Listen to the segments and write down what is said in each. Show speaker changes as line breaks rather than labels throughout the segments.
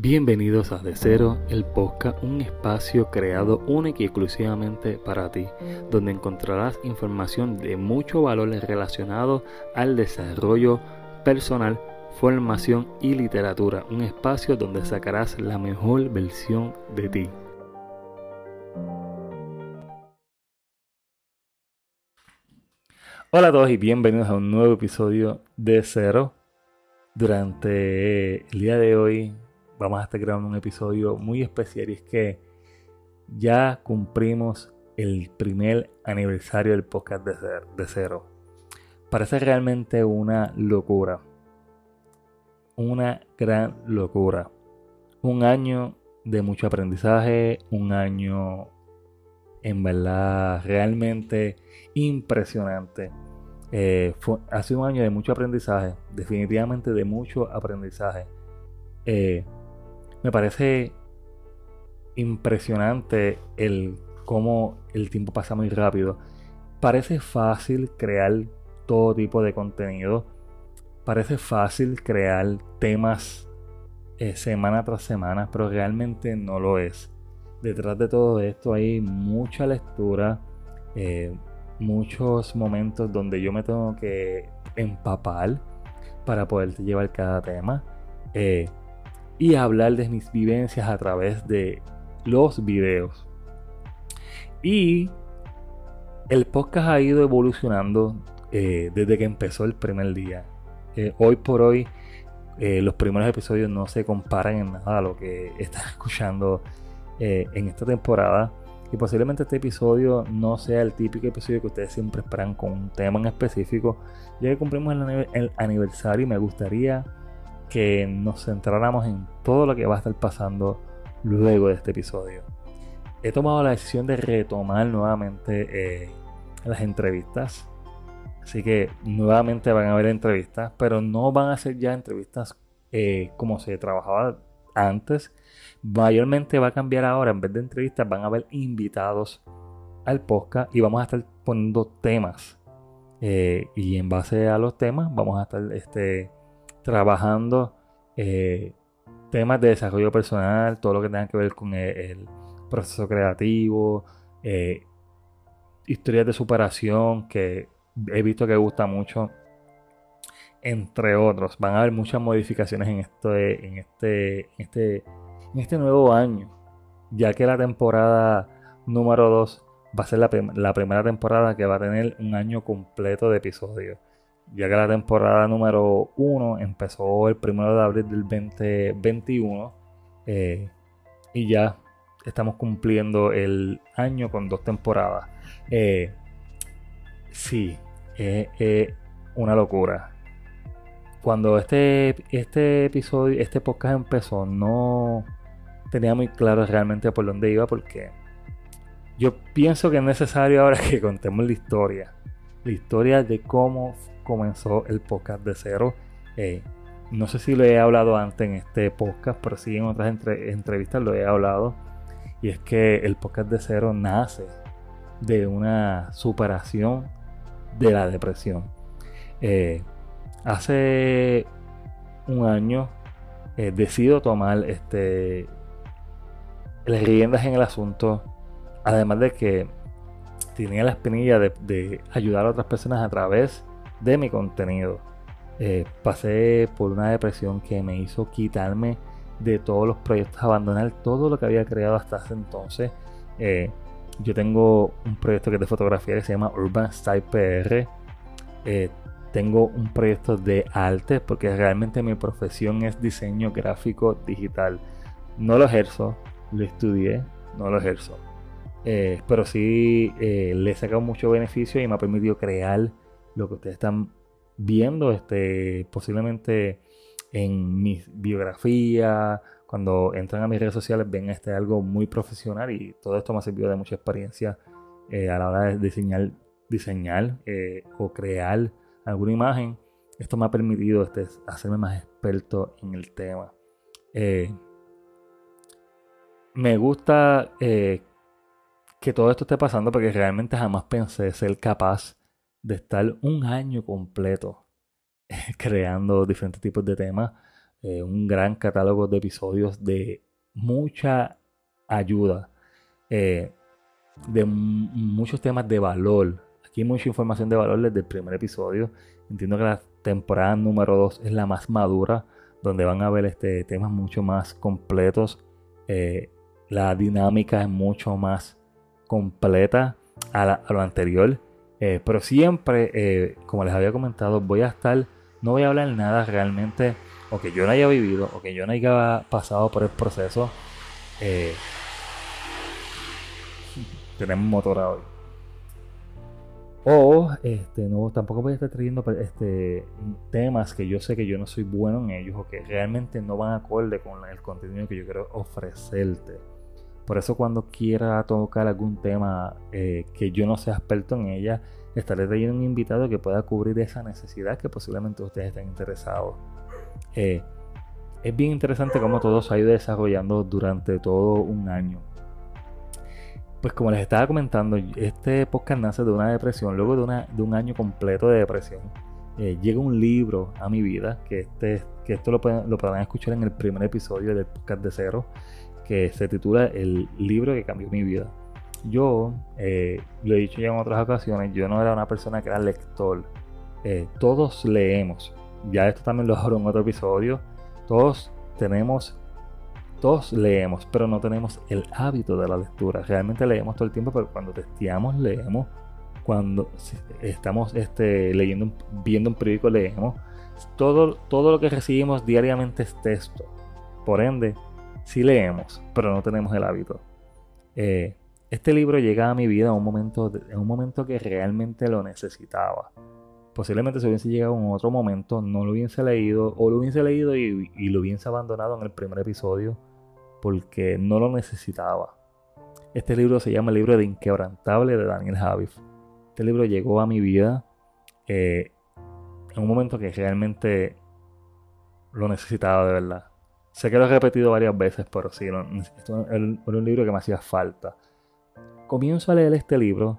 Bienvenidos a De Cero, el podcast, un espacio creado único y exclusivamente para ti, donde encontrarás información de mucho valor relacionado al desarrollo personal, formación y literatura, un espacio donde sacarás la mejor versión de ti. Hola a todos y bienvenidos a un nuevo episodio de Cero. Durante el día de hoy vamos a estar grabando un episodio muy especial y es que ya cumplimos el primer aniversario del podcast de, cero. Parece realmente una locura. Una gran locura. Un año de mucho aprendizaje, un año en verdad realmente impresionante. Eh, ha sido un año de mucho aprendizaje, definitivamente de mucho aprendizaje. Eh, me parece impresionante el cómo el tiempo pasa muy rápido. Parece fácil crear todo tipo de contenido. Parece fácil crear temas eh, semana tras semana, pero realmente no lo es. Detrás de todo esto hay mucha lectura, eh, muchos momentos donde yo me tengo que empapar para poder llevar cada tema. Eh, y hablar de mis vivencias a través de los videos. Y el podcast ha ido evolucionando eh, desde que empezó el primer día. Eh, hoy por hoy eh, los primeros episodios no se comparan en nada a lo que están escuchando en esta temporada. Y posiblemente este episodio no sea el típico episodio que ustedes siempre esperan con un tema en específico. Ya que cumplimos el aniversario y me gustaría que nos centráramos en todo lo que va a estar pasando luego de este episodio. He tomado la decisión de retomar nuevamente eh, las entrevistas. Así que nuevamente van a haber entrevistas, pero no van a ser ya entrevistas eh, como se trabajaba antes. Mayormente va a cambiar ahora, en vez de entrevistas van a haber invitados al podcast y vamos a estar poniendo temas. Eh, y en base a los temas vamos a estar este, trabajando eh, temas de desarrollo personal, todo lo que tenga que ver con el, proceso creativo, eh, historias de superación que he visto que gusta mucho, entre otros. Van a haber muchas modificaciones en, este, en, este, en este nuevo año, ya que la temporada número 2 va a ser la primera temporada que va a tener un año completo de episodios ya que la temporada número 1 empezó el 1 de abril del 2021 eh, y ya estamos cumpliendo el año con dos temporadas. Eh, sí, es una locura. Cuando este, este episodio, este podcast empezó, no tenía muy claro realmente por dónde iba porque yo pienso que es necesario ahora que contemos la historia. La historia de cómo comenzó el podcast de cero. Eh, no sé si lo he hablado antes en este podcast, pero sí en otras entrevistas lo he hablado. Y es que el podcast de cero nace de una superación de la depresión. Eh, hace un año eh, decido tomar este, las riendas en el asunto. Además de que tenía la espinilla de, de ayudar a otras personas a través de mi contenido. Eh, pasé por una depresión que me hizo quitarme de todos los proyectos, abandonar todo lo que había creado hasta ese entonces. Eh, yo tengo un proyecto que es de fotografía que se llama Urban Style PR. Eh, tengo un proyecto de arte porque realmente mi profesión es diseño gráfico digital. No lo ejerzo, lo estudié, no lo ejerzo. pero sí le he sacado mucho beneficio y me ha permitido crear lo que ustedes están viendo, este, posiblemente en mi biografía, cuando entran a mis redes sociales, ven este algo muy profesional y todo esto me ha servido de mucha experiencia eh, a la hora de diseñar, diseñar eh, o crear alguna imagen. Esto me ha permitido este, hacerme más experto en el tema. Eh, me gusta que todo esto esté pasando porque realmente jamás pensé ser capaz de estar un año completo creando diferentes tipos de temas. eh, un gran catálogo de episodios de mucha ayuda, eh, de muchos temas de valor. Aquí hay mucha información de valor desde el primer episodio. Entiendo que la temporada número 2 es la más madura, donde van a ver este, temas mucho más completos. Eh, la dinámica es mucho más completa a, lo anterior. Pero siempre, como les había comentado, voy a estar, no voy a hablar nada realmente o que yo no haya vivido, o que yo no haya pasado por el proceso, eh, tenemos motor hoy. O este, no, tampoco voy a estar trayendo este, temas que yo sé que yo no soy bueno en ellos o que realmente no van acorde con el contenido que yo quiero ofrecerte. Por eso cuando quiera tocar algún tema eh, que yo no sea experto en ella, estaré trayendo un invitado que pueda cubrir esa necesidad que posiblemente ustedes estén interesados. Eh, es bien interesante cómo todo se ha ido desarrollando durante todo un año. Pues como les estaba comentando, este podcast nace de una depresión, luego de, una, de un año completo de depresión. Eh, llega un libro a mi vida, que, este, que esto lo, pueden, lo podrán escuchar en el primer episodio del podcast de cero, que se titula El libro que cambió mi vida. Yo, eh, lo he dicho ya en otras ocasiones, yo no era una persona que era lector. todos leemos, ya esto también lo hablo en otro episodio, todos tenemos, todos leemos, pero no tenemos el hábito de la lectura. Realmente leemos todo el tiempo, pero cuando testeamos leemos, cuando estamos este, leyendo, viendo un periódico leemos. Todo, todo lo que recibimos diariamente es texto. Por ende, sí leemos, pero no tenemos el hábito. Eh, este libro llega a mi vida en un momento, en un momento que realmente lo necesitaba posiblemente se hubiese llegado en otro momento, no lo hubiese leído, o lo hubiese leído y, lo hubiese abandonado en el primer episodio porque no lo necesitaba. Este libro se llama El libro de Inquebrantable de Daniel Javif. Este libro llegó a mi vida eh, en un momento que realmente lo necesitaba de verdad. Sé que lo he repetido varias veces, pero sí, esto era un libro que me hacía falta. Comienzo a leer este libro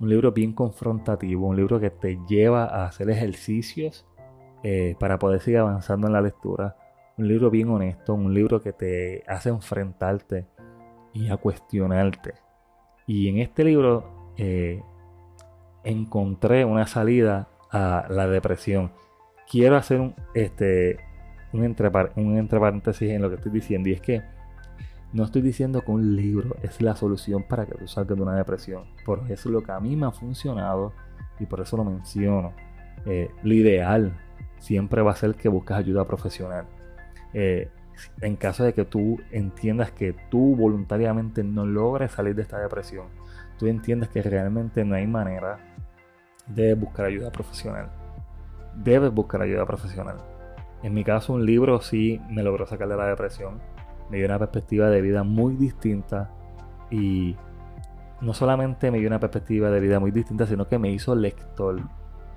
un libro bien confrontativo, un libro que te lleva a hacer ejercicios eh, para poder seguir avanzando en la lectura. Un libro bien honesto, un libro que te hace enfrentarte y a cuestionarte. Y en este libro eh, encontré una salida a la depresión. Quiero hacer un, este, un, entre, un entre paréntesis en lo que estoy diciendo y es que no estoy diciendo que un libro es la solución para que tú salgas de una depresión, por eso es lo que a mí me ha funcionado y por eso lo menciono. Eh, lo ideal siempre va a ser que busques ayuda profesional. Eh, en caso de que tú entiendas que tú voluntariamente no logres salir de esta depresión, tú entiendes que realmente no hay manera, de buscar ayuda profesional. Debes buscar ayuda profesional. En mi caso, un libro sí me logró sacar de la depresión me dio una perspectiva de vida muy distinta y no solamente me dio una perspectiva de vida muy distinta, sino que me hizo lector.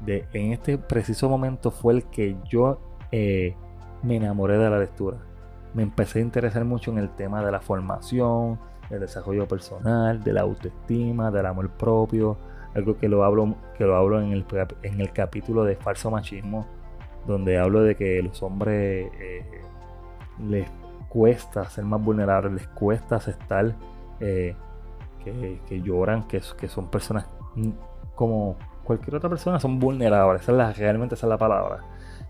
De, en este preciso momento fue el que yo eh, me enamoré de la lectura. Me empecé a interesar mucho en el tema de la formación, del desarrollo personal, de la autoestima, del amor propio, algo que lo hablo, que lo hablo en, el, en el capítulo de falso machismo, donde hablo de que los hombres eh, les cuesta ser más vulnerables, les cuesta aceptar eh, que, lloran, que, que, son personas como cualquier otra persona, son vulnerables, esa es la, realmente esa es la palabra.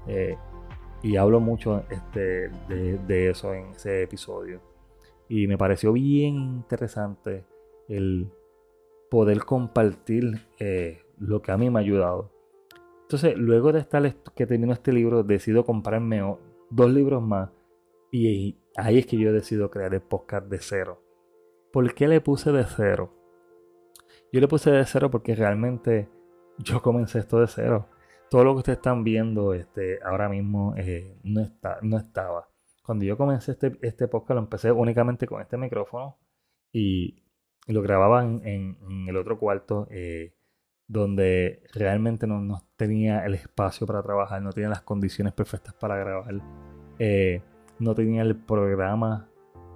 Eh, y hablo mucho este, de, eso en ese episodio. Y me pareció bien interesante el poder compartir lo que a mí me ha ayudado. Entonces, luego de estar que termino este libro, decido comprarme dos libros más y ahí es que yo decido crear el podcast de cero. ¿Por qué le puse de cero? Yo le puse de cero porque realmente yo comencé esto de cero. Todo lo que ustedes están viendo este, ahora mismo eh, no, está, no estaba. Cuando yo comencé este, este podcast lo empecé únicamente con este micrófono y, lo grababa en, el otro cuarto eh, donde realmente no, tenía el espacio para trabajar, no tenía las condiciones perfectas para grabar. Eh, no tenía el programa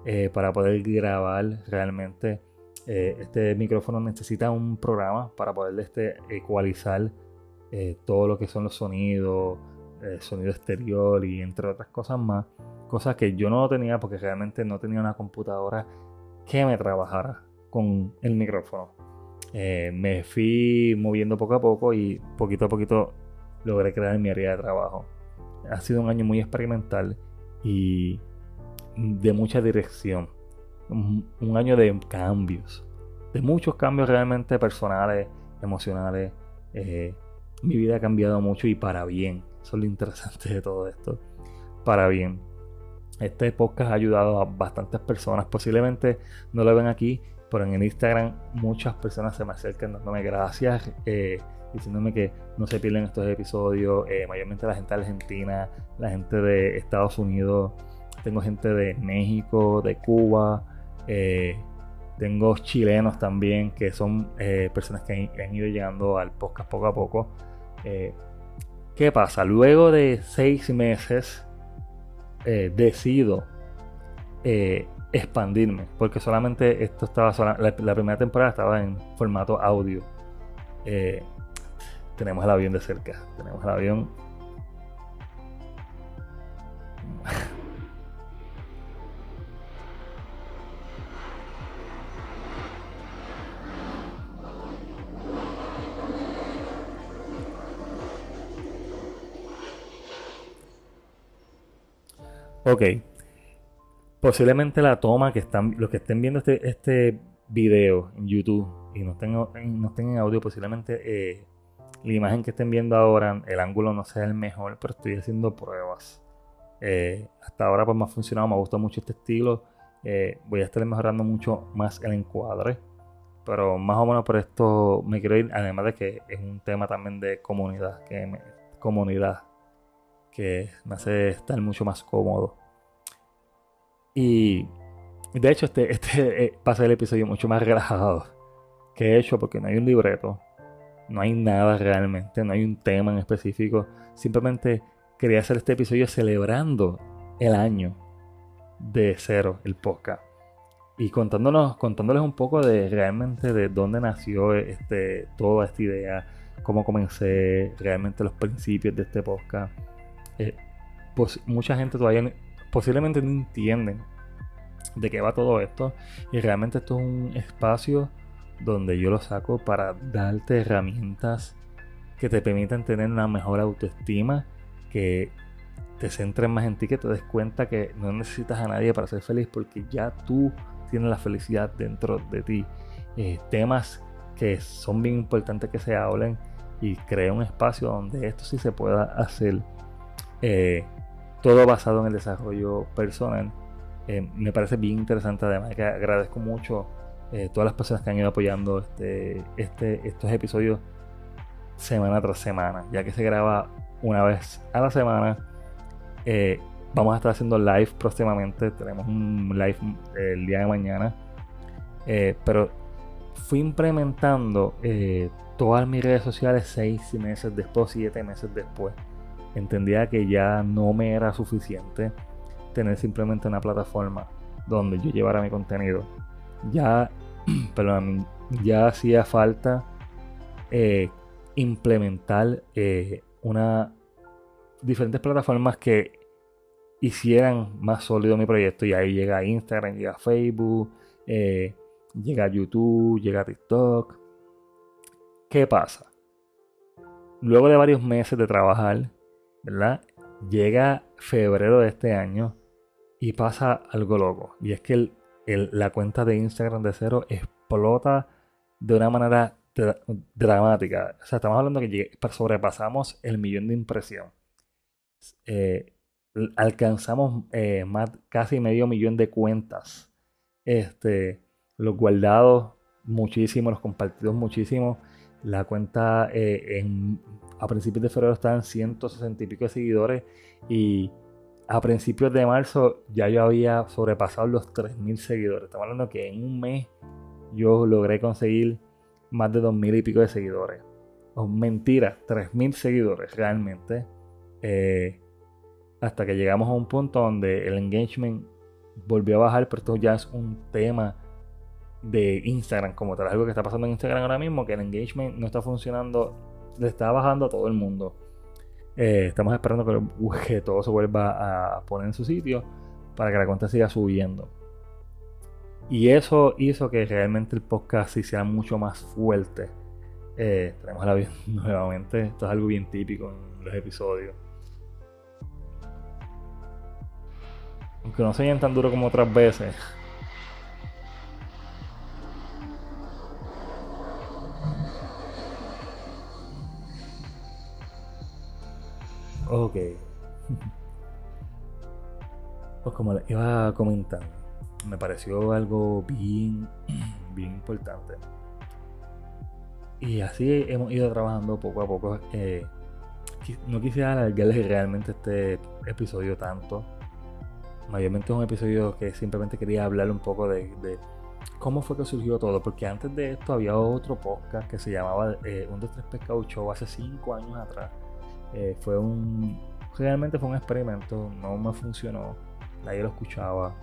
eh, para poder grabar realmente. Eh, este micrófono necesita un programa para poder este, ecualizar todo lo que son los sonidos, sonido exterior y entre otras cosas más. Cosas que yo no tenía porque realmente no tenía una computadora que me trabajara con el micrófono. Eh, me fui moviendo poco a poco y poquito a poquito logré crear mi área de trabajo. Ha sido un año muy experimental y de mucha dirección. Un, año de cambios, de muchos cambios realmente personales, emocionales. Eh, mi vida ha cambiado mucho y para bien. Eso es lo interesante de todo esto. Para bien. Este podcast ha ayudado a bastantes personas. Posiblemente no lo ven aquí, pero en el Instagram muchas personas se me acercan dándome gracias, eh, diciéndome que no se pierden estos episodios. Eh, mayormente la gente de Argentina, la gente de Estados Unidos, tengo gente de México, de Cuba, eh, tengo chilenos también, que son personas que han, ido llegando al podcast poco a poco. ¿Qué pasa? Luego de seis meses decido expandirme, porque solamente esto estaba, la, primera temporada estaba en formato audio. Eh, tenemos el avión de cerca, tenemos el avión. Ok, posiblemente la toma que están, los que estén viendo este, este video en YouTube y no estén, no estén en audio, posiblemente eh, la imagen que estén viendo ahora, el ángulo no sea el mejor, pero estoy haciendo pruebas. Eh, hasta ahora pues me ha funcionado, me gusta mucho este estilo. Eh, voy a estar mejorando mucho más el encuadre. Pero más o menos por esto me quiero ir, además de que es un tema también de comunidad, que comunidad, que me hace estar mucho más cómodo. Y de hecho, este, este eh, pasa el episodio mucho más relajado que he hecho porque no hay un libreto, no hay nada realmente, no hay un tema en específico. Simplemente quería hacer este episodio celebrando el año de cero, el podcast. Y contándonos, contándoles un poco de realmente de dónde nació este, toda esta idea, cómo comencé, realmente los principios de este podcast. Eh, pues mucha gente todavía posiblemente no entienden de qué va todo esto. Y realmente esto es un espacio donde yo lo saco para darte herramientas que te permitan tener una mejor autoestima, que te centres más en ti, que te des cuenta que no necesitas a nadie para ser feliz porque ya tú tienes la felicidad dentro de ti. Eh, temas que son bien importantes que se hablen y crea un espacio donde esto sí se pueda hacer. Eh, todo basado en el desarrollo personal. Eh, me parece bien interesante, además que agradezco mucho eh, todas las personas que han ido apoyando este, este, estos episodios semana tras semana, ya que se graba una vez a la semana. Eh, vamos a estar haciendo live próximamente, tenemos un live el día de mañana, pero fui implementando todas mis redes sociales seis meses después, siete meses después entendía que ya no me era suficiente tener simplemente una plataforma donde yo llevara mi contenido. Ya, perdón, ya hacía falta eh, implementar eh, una diferentes plataformas que hicieran más sólido mi proyecto. Y ahí llega Instagram, llega Facebook, eh, llega YouTube, llega TikTok. ¿Qué pasa? Luego de varios meses de trabajar, Llega febrero de este año y pasa algo loco. Y es que la cuenta de Instagram de cero explota de una manera dramática. O sea, estamos hablando que sobrepasamos el millón de impresión. Eh, alcanzamos eh, casi medio millón de cuentas. Este, los guardados muchísimo, los compartidos muchísimo. La cuenta eh, en a principios de febrero estaban 160 y pico de seguidores y a principios de marzo ya yo había sobrepasado los 3.000 seguidores. Estamos hablando que en un mes yo logré conseguir más de 2.000 y pico de seguidores. Oh, mentira, 3.000 seguidores realmente. Eh, hasta que llegamos a un punto donde el engagement volvió a bajar, pero esto ya es un tema de Instagram como tal, algo que está pasando en Instagram ahora mismo, que el engagement no está funcionando le estaba bajando a todo el mundo. Eh, estamos esperando que, todo se vuelva a poner en su sitio para que la cuenta siga subiendo. Y eso hizo que realmente el podcast se hiciera mucho más fuerte. Eh, tenemos la nuevamente. Esto es algo bien típico en los episodios. Aunque no se tan duro como otras veces. Ok. Pues como les iba comentando, me pareció algo bien, bien importante. Y así hemos ido trabajando poco a poco. Eh, no quisiera alargarles realmente este episodio tanto. Mayormente es un episodio que simplemente quería hablar un poco de, cómo fue que surgió todo. Porque antes de esto había otro podcast que se llamaba eh, Un de Tres Pescado Show hace 5 años atrás. Eh, fue un. Realmente fue un experimento, no me funcionó. Nadie lo escuchaba.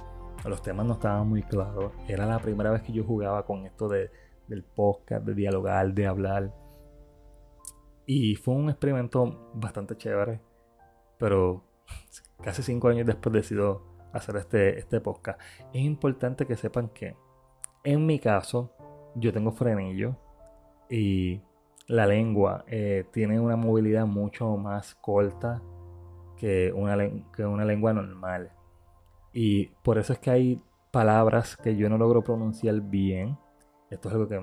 Los temas no estaban muy claros. Era la primera vez que yo jugaba con esto de, del podcast, de dialogar, de hablar. Y fue un experimento bastante chévere. Pero casi cinco años después decido hacer este, este podcast. Es importante que sepan que en mi caso yo tengo frenillo y la lengua eh, tiene una movilidad mucho más corta que una, que una lengua normal. Y por eso es que hay palabras que yo no logro pronunciar bien. Esto es algo que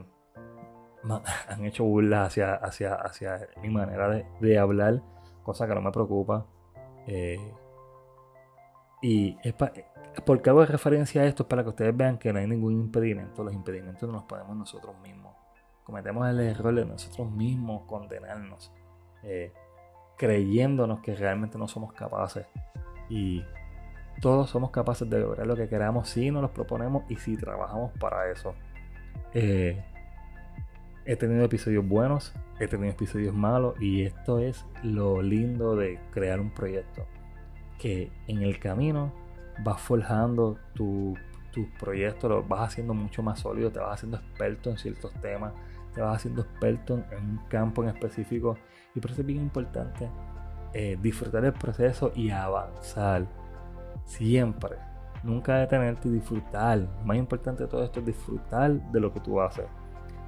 han hecho burla hacia, hacia, hacia mi manera de, hablar, cosa que no me preocupa. Eh, y es porque hago referencia a esto es para que ustedes vean que no hay ningún impedimento. Los impedimentos no los ponemos nosotros mismos cometemos el error de nosotros mismos condenarnos, eh, creyéndonos que realmente no somos capaces. Y todos somos capaces de lograr lo que queramos si nos lo proponemos y si trabajamos para eso. Eh, he tenido episodios buenos, he tenido episodios malos y esto es lo lindo de crear un proyecto. Que en el camino vas forjando tu, tu proyecto, lo vas haciendo mucho más sólido, te vas haciendo experto en ciertos temas, te vas haciendo experto en un campo en específico y por eso es bien importante eh, disfrutar el proceso y avanzar siempre. Nunca detenerte y disfrutar. Lo más importante de todo esto es disfrutar de lo que tú haces.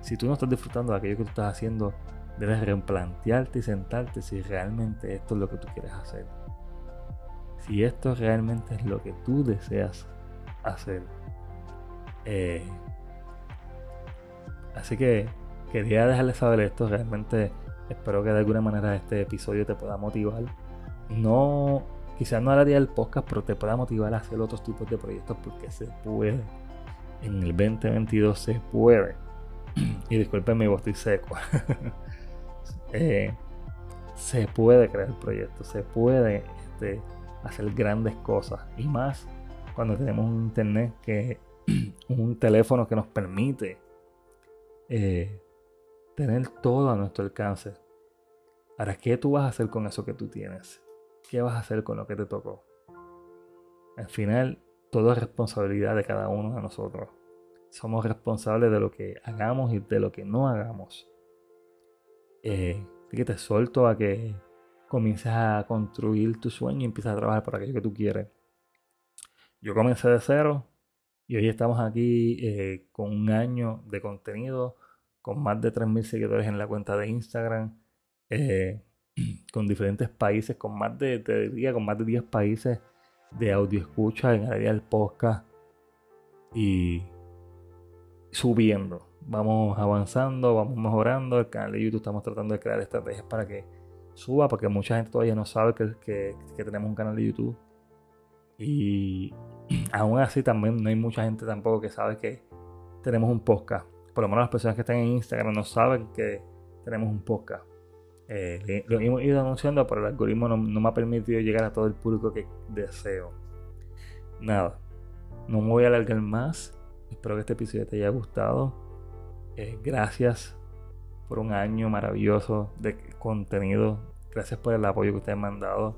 Si tú no estás disfrutando de aquello que tú estás haciendo, debes replantearte y sentarte si realmente esto es lo que tú quieres hacer. Si esto realmente es lo que tú deseas hacer. Eh, así que quería dejarles saber esto. Realmente espero que de alguna manera este episodio te pueda motivar. No, quizás no haría el podcast, pero te pueda motivar a hacer otros tipos de proyectos porque se puede. En el 2022 se puede. y discúlpenme, voz estoy seco. Eh, se puede crear proyectos, se puede este, hacer grandes cosas. Y más cuando tenemos un internet que un teléfono que nos permite eh, tener todo a nuestro alcance. Ahora, ¿qué tú vas a hacer con eso que tú tienes? ¿Qué vas a hacer con lo que te tocó? Al final, todo es responsabilidad de cada uno de nosotros. Somos responsables de lo que hagamos y de lo que no hagamos. Eh, así que te suelto a que comiences a construir tu sueño y empieces a trabajar por aquello que tú quieres. Yo comencé de cero y hoy estamos aquí eh, con un año de contenido con más de 3.000 seguidores en la cuenta de Instagram, eh, con diferentes países, con más de, te con más de 10 países de audio escucha en el área del podcast y subiendo. Vamos avanzando, vamos mejorando. El canal de YouTube estamos tratando de crear estrategias para que suba, porque mucha gente todavía no sabe que, que, que tenemos un canal de YouTube. Y aún así también no hay mucha gente tampoco que sabe que tenemos un podcast por lo menos las personas que están en Instagram no saben que tenemos un podcast. Eh, lo hemos ido anunciando, pero el algoritmo no, me ha permitido llegar a todo el público que deseo. Nada, no me voy a alargar más. Espero que este episodio te haya gustado. Eh, gracias por un año maravilloso de contenido. Gracias por el apoyo que ustedes han dado.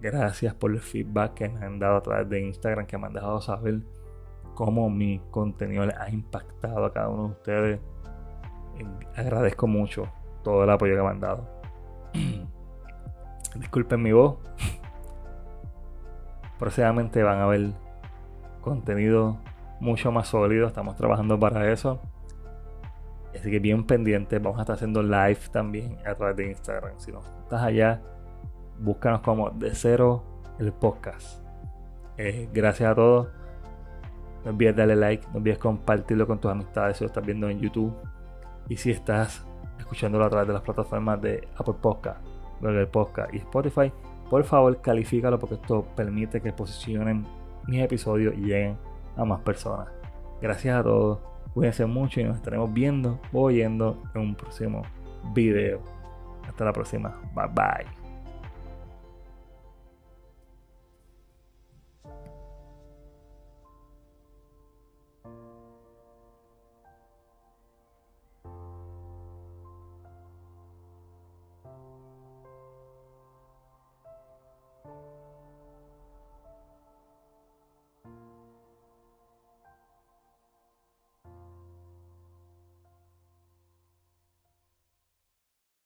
Gracias por el feedback que me han dado a través de Instagram, que me han dejado saber cómo mi contenido les ha impactado a cada uno de ustedes. Agradezco mucho todo el apoyo que me han dado. Disculpen mi voz. Próximamente van a ver contenido mucho más sólido. Estamos trabajando para eso. Así que bien pendiente. Vamos a estar haciendo live también a través de Instagram. Si no estás allá, búscanos como de cero el podcast. Eh, gracias a todos. No olvides darle like, no olvides compartirlo con tus amistades si lo estás viendo en YouTube. Y si estás escuchándolo a través de las plataformas de Apple Podcast, Google Podcast y Spotify, por favor califícalo porque esto permite que posicionen mis episodios y lleguen a más personas. Gracias a todos, cuídense mucho y nos estaremos viendo o oyendo en un próximo video. Hasta la próxima, bye bye.